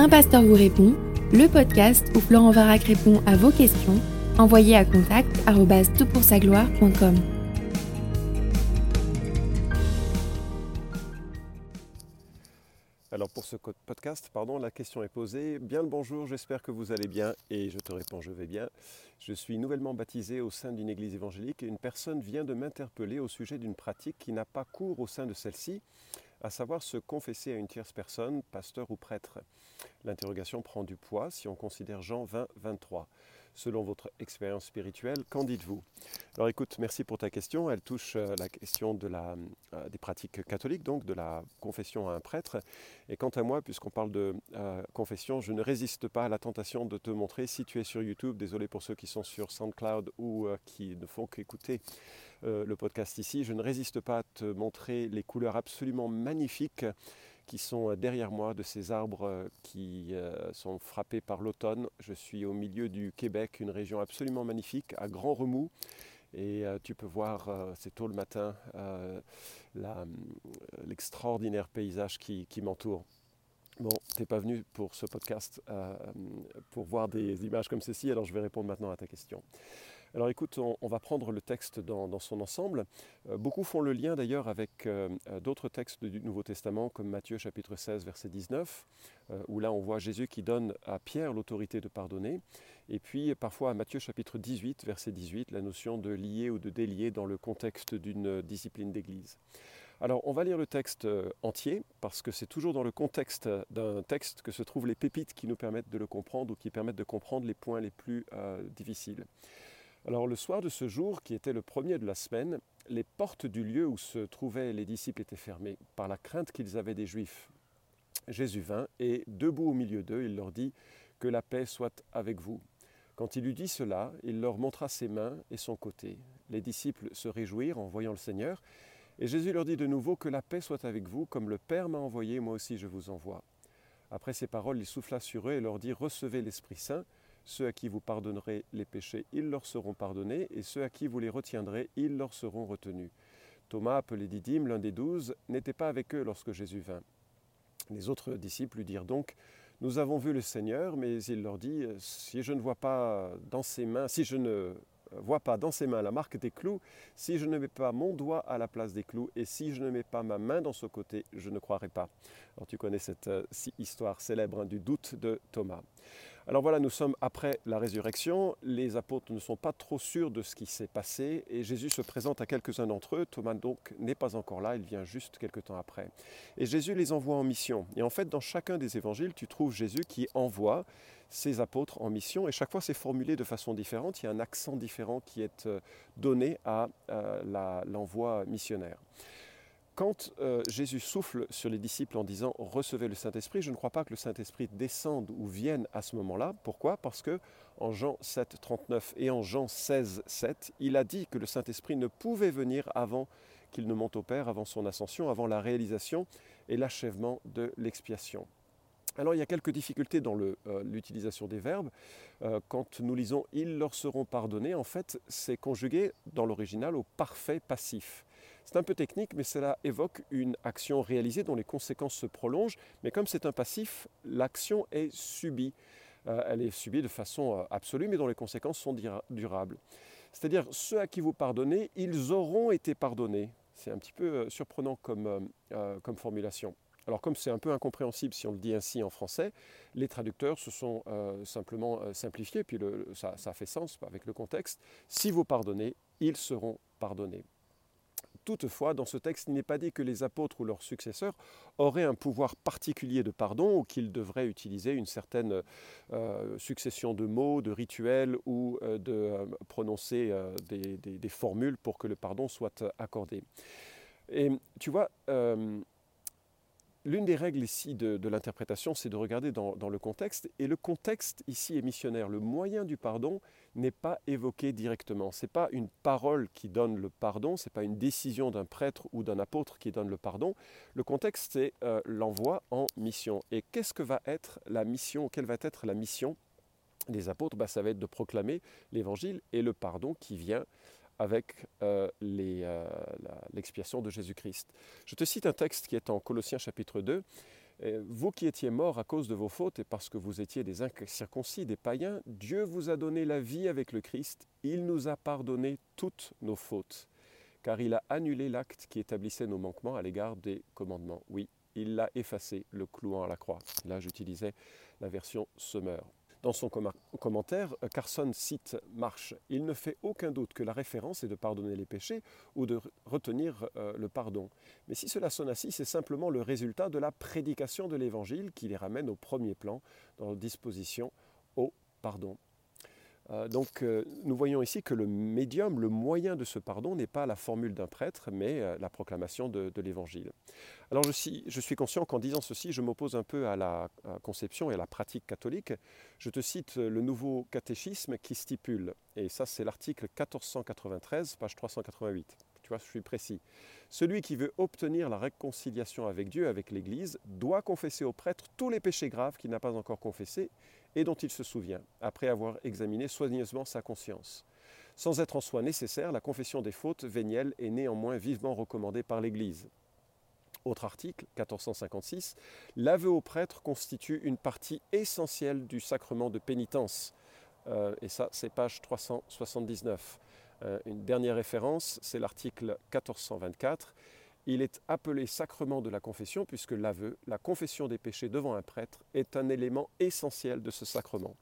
Un pasteur vous répond, le podcast où Florent Varac répond à vos questions, envoyez à contact gloire.com Alors pour ce podcast, pardon, la question est posée. Bien le bonjour, j'espère que vous allez bien et je te réponds je vais bien. Je suis nouvellement baptisé au sein d'une église évangélique et une personne vient de m'interpeller au sujet d'une pratique qui n'a pas cours au sein de celle-ci à savoir se confesser à une tierce personne, pasteur ou prêtre. L'interrogation prend du poids si on considère Jean 20, 23. Selon votre expérience spirituelle, qu'en dites-vous? Alors écoute, merci pour ta question. Elle touche euh, la question euh, des pratiques catholiques, donc de la confession à un prêtre. Et quant à moi, puisqu'on parle de euh, confession, je ne résiste pas à la tentation de te montrer, si tu es sur YouTube, désolé pour ceux qui sont sur SoundCloud ou qui ne font qu'écouter euh, le podcast ici, je ne résiste pas à te montrer les couleurs absolument magnifiques qui sont euh, derrière moi de ces arbres euh, qui sont frappés par l'automne. Je suis au milieu du Québec, une région absolument magnifique, à grand remous. Et tu peux voir, c'est tôt le matin, l'extraordinaire paysage qui, qui m'entoure. Bon, tu n'es pas venu pour ce podcast pour voir des images comme ceci, alors je vais répondre maintenant à ta question. Alors écoute, on, va prendre le texte dans, son ensemble. Euh, beaucoup font le lien d'ailleurs avec euh, euh, d'autres textes du Nouveau Testament, comme Matthieu chapitre 16, verset 19, où là on voit Jésus qui donne à Pierre l'autorité de pardonner. Et puis parfois à Matthieu chapitre 18, verset 18, la notion de lier ou de délier dans le contexte d'une discipline d'Église. Alors on va lire le texte entier parce que c'est toujours dans le contexte d'un texte que se trouvent les pépites qui nous permettent de le comprendre ou qui permettent de comprendre les points les plus difficiles. Alors le soir de ce jour, qui était le premier de la semaine, les portes du lieu où se trouvaient les disciples étaient fermées par la crainte qu'ils avaient des Juifs. Jésus vint et, debout au milieu d'eux, il leur dit Que la paix soit avec vous. Quand il eut dit cela, il leur montra ses mains et son côté. Les disciples se réjouirent en voyant le Seigneur, et Jésus leur dit de nouveau Que la paix soit avec vous, comme le Père m'a envoyé, moi aussi je vous envoie. Après ces paroles, il souffla sur eux et leur dit Recevez l'Esprit Saint. Ceux à qui vous pardonnerez les péchés, ils leur seront pardonnés, et ceux à qui vous les retiendrez, ils leur seront retenus. Thomas, appelé Didyme, l'un des douze, n'était pas avec eux lorsque Jésus vint. Les autres disciples lui dirent donc, Nous avons vu le Seigneur, mais il leur dit, Si je ne vois pas dans ses mains, si je ne vois pas dans ses mains la marque des clous, si je ne mets pas mon doigt à la place des clous, et si je ne mets pas ma main dans ce côté, je ne croirai pas. Alors tu connais cette euh, histoire célèbre hein, du doute de Thomas. Alors voilà, nous sommes après la résurrection, les apôtres ne sont pas trop sûrs de ce qui s'est passé et Jésus se présente à quelques-uns d'entre eux, Thomas donc n'est pas encore là, il vient juste quelques temps après. Et Jésus les envoie en mission. Et en fait, dans chacun des évangiles, tu trouves Jésus qui envoie ses apôtres en mission et chaque fois c'est formulé de façon différente, il y a un accent différent qui est euh, donné à euh, l'envoi missionnaire. Quand euh, Jésus souffle sur les disciples en disant recevez le Saint-Esprit, je ne crois pas que le Saint-Esprit descende ou vienne à ce moment-là. Pourquoi? Parce que en Jean 7, 39 et en Jean 16, 7, il a dit que le Saint-Esprit ne pouvait venir avant qu'il ne monte au Père, avant son ascension, avant la réalisation et l'achèvement de l'expiation. Alors il y a quelques difficultés dans euh, l'utilisation des verbes. Euh, quand nous lisons ils leur seront pardonnés, en fait c'est conjugué dans l'original au parfait passif. C'est un peu technique, mais cela évoque une action réalisée dont les conséquences se prolongent. Mais comme c'est un passif, l'action est subie. Euh, elle est subie de façon euh, absolue, mais dont les conséquences sont durables. C'est-à-dire, ceux à qui vous pardonnez, ils auront été pardonnés. C'est un petit peu euh, surprenant comme, formulation. Alors comme c'est un peu incompréhensible si on le dit ainsi en français, les traducteurs se sont simplement simplifiés, puis ça, ça, fait sens avec le contexte. Si vous pardonnez, ils seront pardonnés. Toutefois, dans ce texte, il n'est pas dit que les apôtres ou leurs successeurs auraient un pouvoir particulier de pardon ou qu'ils devraient utiliser une certaine euh, succession de mots, de rituels ou euh, de euh, prononcer des, formules pour que le pardon soit accordé. Et tu vois, L'une des règles ici de, l'interprétation, c'est de regarder dans, le contexte. Et le contexte ici est missionnaire. Le moyen du pardon n'est pas évoqué directement. Ce n'est pas une parole qui donne le pardon, ce n'est pas une décision d'un prêtre ou d'un apôtre qui donne le pardon. Le contexte, c'est euh, l'envoi en mission. Et qu'est-ce que va être la mission Quelle va être la mission des apôtres? Bah, Ça va être de proclamer l'évangile et le pardon qui vient avec euh, euh, l'expiation de Jésus-Christ. Je te cite un texte qui est en Colossiens chapitre 2 Vous qui étiez morts à cause de vos fautes et parce que vous étiez des incirconcis, des païens, Dieu vous a donné la vie avec le Christ. Il nous a pardonné toutes nos fautes, car il a annulé l'acte qui établissait nos manquements à l'égard des commandements. Oui, il l'a effacé, le clouant à la croix. Là, j'utilisais la version Summer. Dans son commentaire, Carson cite Marche. Il ne fait aucun doute que la référence est de pardonner les péchés ou de retenir euh, le pardon. Mais si cela sonne ainsi, c'est simplement le résultat de la prédication de l'Évangile qui les ramène au premier plan dans la disposition au pardon. Euh, donc euh, nous voyons ici que le médium, le moyen de ce pardon n'est pas la formule d'un prêtre, mais euh, la proclamation de, l'Évangile. Alors je suis, je suis conscient qu'en disant ceci, je m'oppose un peu à la conception et à la pratique catholique. Je te cite le nouveau catéchisme qui stipule, et ça c'est l'article 1493, page 388. Je suis précis. Celui qui veut obtenir la réconciliation avec Dieu, avec l'Église, doit confesser au prêtre tous les péchés graves qu'il n'a pas encore confessés et dont il se souvient, après avoir examiné soigneusement sa conscience. Sans être en soi nécessaire, la confession des fautes vénielles est néanmoins vivement recommandée par l'Église. Autre article, 1456, l'aveu au prêtre constitue une partie essentielle du sacrement de pénitence. Euh, et ça, c'est page 379. Euh, une dernière référence, c'est l'article 1424 il est appelé sacrement de la confession puisque l'aveu, la confession des péchés devant un prêtre, est un élément essentiel de ce sacrement.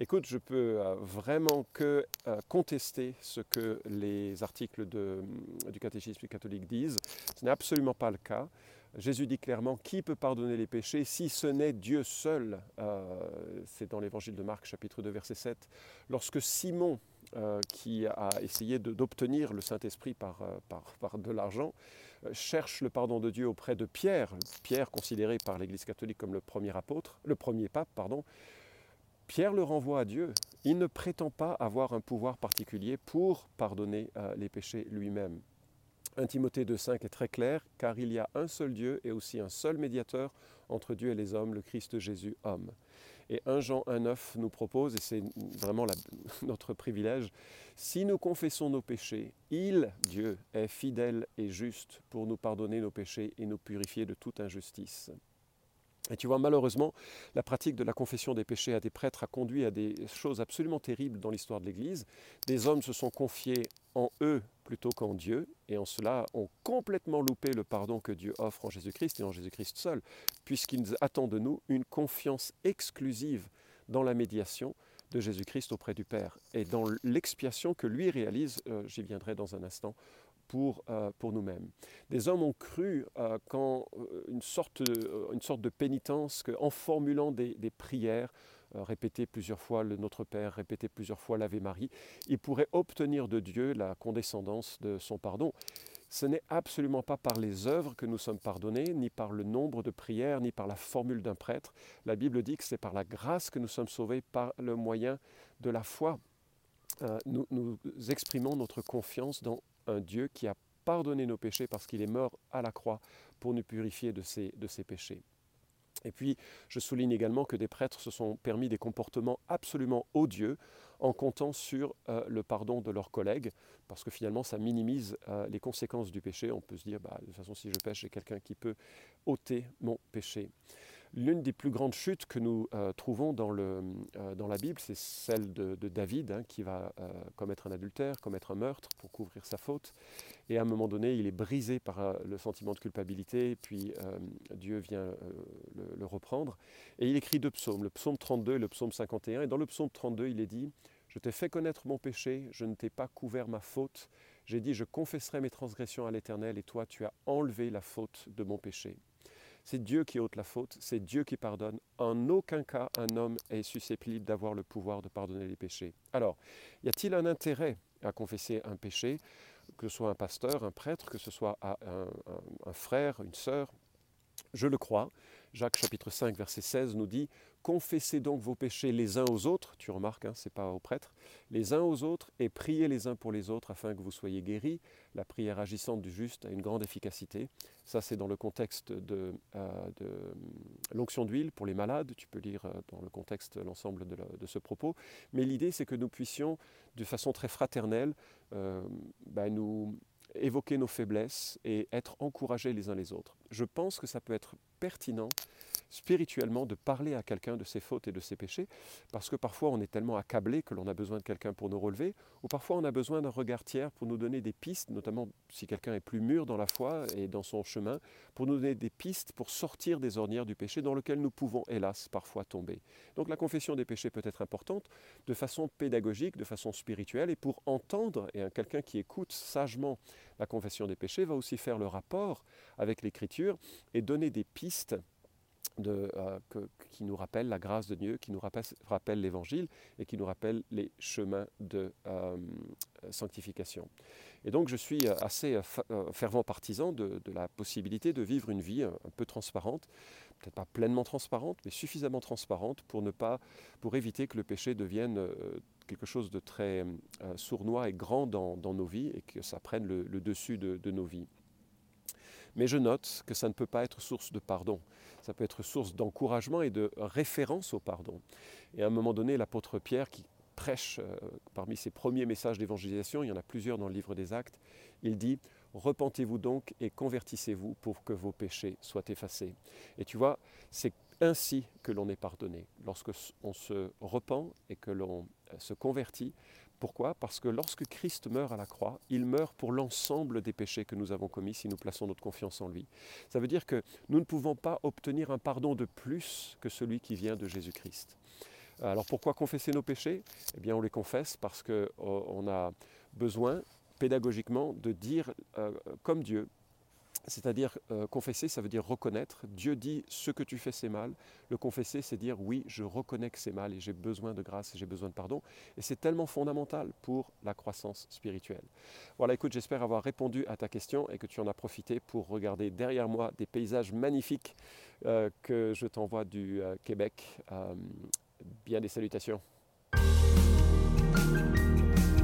Écoute, je peux euh, vraiment que euh, contester ce que les articles du catéchisme catholique disent. Ce n'est absolument pas le cas. Jésus dit clairement qui peut pardonner les péchés si ce n'est Dieu seul? C'est dans l'évangile de Marc chapitre 2 verset 7. Lorsque Simon, qui a essayé d'obtenir le Saint-Esprit par, par de l'argent, cherche le pardon de Dieu auprès de Pierre, Pierre considéré par l'Église catholique comme le premier apôtre, le premier pape, pardon, Pierre le renvoie à Dieu. Il ne prétend pas avoir un pouvoir particulier pour pardonner euh, les péchés lui-même. 1 Timothée 2,5 est très clair, car il y a un seul Dieu et aussi un seul médiateur entre Dieu et les hommes, le Christ Jésus, homme. Et 1 Jean 1,9 nous propose, et c'est vraiment notre privilège, si nous confessons nos péchés, il, Dieu, est fidèle et juste pour nous pardonner nos péchés et nous purifier de toute injustice. Et tu vois, malheureusement, la pratique de la confession des péchés à des prêtres a conduit à des choses absolument terribles dans l'histoire de l'Église. Des hommes se sont confiés en eux plutôt qu'en Dieu, et en cela ont complètement loupé le pardon que Dieu offre en Jésus-Christ et en Jésus-Christ seul, puisqu'ils attendent de nous une confiance exclusive dans la médiation de Jésus-Christ auprès du Père et dans l'expiation que lui réalise, euh, j'y viendrai dans un instant, pour, euh, pour nous-mêmes. Des hommes ont cru euh, quand une, sorte, une sorte de pénitence, qu'en formulant des, prières, répéter plusieurs fois le Notre Père, répéter plusieurs fois l'Ave Marie, ils pourraient obtenir de Dieu la condescendance de son pardon. Ce n'est absolument pas par les œuvres que nous sommes pardonnés, ni par le nombre de prières, ni par la formule d'un prêtre. La Bible dit que c'est par la grâce que nous sommes sauvés, par le moyen de la foi. Euh, nous, nous, exprimons notre confiance dans un Dieu qui a pardonné nos péchés parce qu'il est mort à la croix pour nous purifier de ses, péchés. Et puis, je souligne également que des prêtres se sont permis des comportements absolument odieux en comptant sur euh, le pardon de leurs collègues, parce que finalement ça minimise euh, les conséquences du péché. On peut se dire, bah, de toute façon si je pêche, j'ai quelqu'un qui peut ôter mon péché. L'une des plus grandes chutes que nous euh, trouvons dans, le, euh, dans, la Bible, c'est celle de, David, hein, qui va euh, commettre un adultère, commettre un meurtre pour couvrir sa faute. Et à un moment donné, il est brisé par le sentiment de culpabilité, puis Dieu vient le, le, reprendre. Et il écrit deux psaumes, le psaume 32 et le psaume 51. Et dans le psaume 32, il est dit, Je t'ai fait connaître mon péché, je ne t'ai pas couvert ma faute. J'ai dit, je confesserai mes transgressions à l'Éternel, et toi, tu as enlevé la faute de mon péché. C'est Dieu qui ôte la faute, c'est Dieu qui pardonne. En aucun cas un homme est susceptible d'avoir le pouvoir de pardonner les péchés. Alors, y a-t-il un intérêt à confesser un péché, que ce soit un pasteur, un prêtre, que ce soit un, frère, une sœur? Je le crois. Jacques chapitre 5 verset 16 nous dit Confessez donc vos péchés les uns aux autres, tu remarques, hein, ce n'est pas aux prêtres, les uns aux autres, et priez les uns pour les autres afin que vous soyez guéris. La prière agissante du juste a une grande efficacité. Ça, c'est dans le contexte de, euh, de l'onction d'huile pour les malades. Tu peux lire euh, dans le contexte l'ensemble de, ce propos. Mais l'idée, c'est que nous puissions, de façon très fraternelle, euh, ben, nous évoquer nos faiblesses et être encouragés les uns les autres. Je pense que ça peut être pertinent spirituellement de parler à quelqu'un de ses fautes et de ses péchés, parce que parfois on est tellement accablé que l'on a besoin de quelqu'un pour nous relever, ou parfois on a besoin d'un regard tiers pour nous donner des pistes, notamment si quelqu'un est plus mûr dans la foi et dans son chemin, pour nous donner des pistes pour sortir des ornières du péché dans lequel nous pouvons, hélas, parfois tomber. Donc la confession des péchés peut être importante de façon pédagogique, de façon spirituelle, et pour entendre, et quelqu'un qui écoute sagement la confession des péchés va aussi faire le rapport avec l'Écriture et donner des pistes euh, qui nous rappelle la grâce de Dieu, qui nous rappelle, l'Évangile et qui nous rappelle les chemins de euh, sanctification. Et donc je suis assez euh, fervent partisan de, la possibilité de vivre une vie un, peu transparente, peut-être pas pleinement transparente, mais suffisamment transparente pour ne pas, pour éviter que le péché devienne quelque chose de très sournois et grand dans, nos vies et que ça prenne le, dessus de nos vies. Mais je note que ça ne peut pas être source de pardon. Ça peut être source d'encouragement et de référence au pardon. Et à un moment donné, l'apôtre Pierre, qui prêche euh, parmi ses premiers messages d'évangélisation, il y en a plusieurs dans le livre des Actes, il dit Repentez-vous donc et convertissez-vous pour que vos péchés soient effacés. Et tu vois, c'est ainsi que l'on est pardonné. Lorsque on se repent et que l'on euh, se convertit, pourquoi? Parce que lorsque Christ meurt à la croix, il meurt pour l'ensemble des péchés que nous avons commis si nous plaçons notre confiance en lui. Ça veut dire que nous ne pouvons pas obtenir un pardon de plus que celui qui vient de Jésus-Christ. Alors pourquoi confesser nos péchés? Eh bien on les confesse parce qu'on a besoin pédagogiquement de dire euh, comme Dieu, c'est-à-dire euh, confesser, ça veut dire reconnaître. Dieu dit ce que tu fais c'est mal. Le confesser, c'est dire oui, je reconnais que c'est mal et j'ai besoin de grâce et j'ai besoin de pardon. Et c'est tellement fondamental pour la croissance spirituelle. Voilà, écoute, j'espère avoir répondu à ta question et que tu en as profité pour regarder derrière moi des paysages magnifiques euh, que je t'envoie du euh, Québec. bien des salutations.